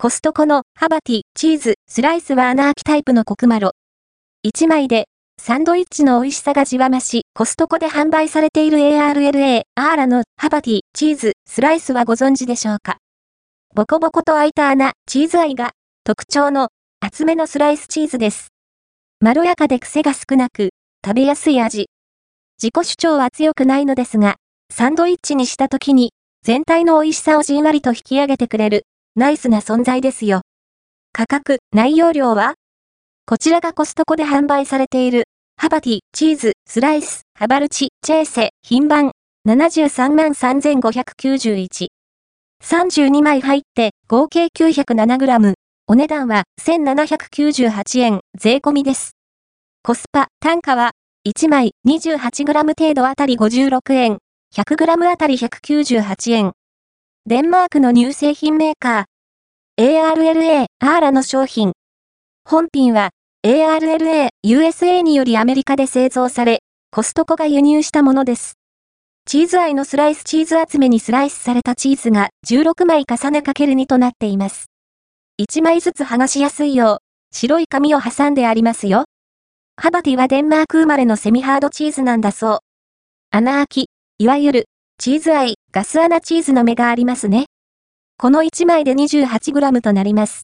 コストコのハバティ、チーズ、スライスは穴開きタイプのコクマロ。1枚で、サンドイッチの美味しさがじわまし、コストコで販売されている ARLA、アーラのハバティ、チーズ、スライスはご存知でしょうか？ボコボコと開いた穴、チーズ愛が特徴の厚めのスライスチーズです。まろやかで癖が少なく、食べやすい味。自己主張は強くないのですが、サンドイッチにした時に、全体の美味しさをじんわりと引き上げてくれる、ナイスな存在ですよ。価格、内容量は？こちらがコストコで販売されている、ハバティ、チーズ、スライス、ハバルチ、チェーセ、品番、733,591。32枚入って合計 907g。お値段は1798円税込みです。コスパ、単価は1枚 28g 程度あたり56円、100g あたり198円。デンマークの乳製品メーカー、ARLA、アーラの商品。本品は、ARLA、USA によりアメリカで製造され、コストコが輸入したものです。チーズ愛のスライスチーズ集めにスライスされたチーズが16枚重ねかける2となっています。1枚ずつ剥がしやすいよう、白い紙を挟んでありますよ。ハバティはデンマーク生まれのセミハードチーズなんだそう。穴開き、いわゆる、チーズアイ、ガス穴チーズの目がありますね。この1枚で 28g となります。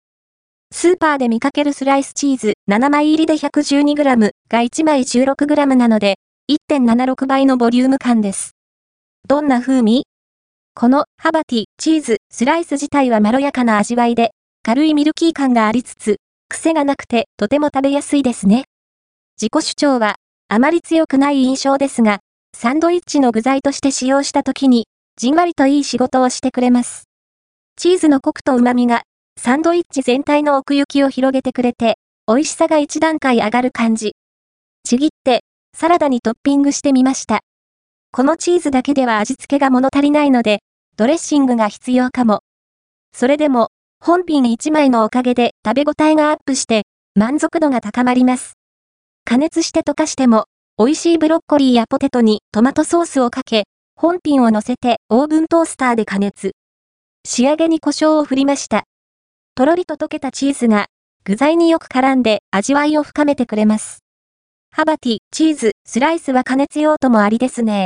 スーパーで見かけるスライスチーズ7枚入りで 112g が1枚 16g なので、1.76倍のボリューム感です。どんな風味？このハバティ、チーズ、スライス自体はまろやかな味わいで、軽いミルキー感がありつつ、癖がなくてとても食べやすいですね。自己主張はあまり強くない印象ですが、サンドイッチの具材として使用した時に、じんわりといい仕事をしてくれます。チーズのコクと旨味が、サンドイッチ全体の奥行きを広げてくれて、美味しさが一段階上がる感じ。ちぎって、サラダにトッピングしてみました。このチーズだけでは味付けが物足りないので、ドレッシングが必要かも。それでも、本品1枚のおかげで食べ応えがアップして、満足度が高まります。加熱して溶かしても、美味しいブロッコリーやポテトにトマトソースをかけ、本品を乗せてオーブントースターで加熱。仕上げに胡椒を振りました。とろりと溶けたチーズが具材によく絡んで味わいを深めてくれます。ハバティ、チーズ、スライスは加熱用途もありですね。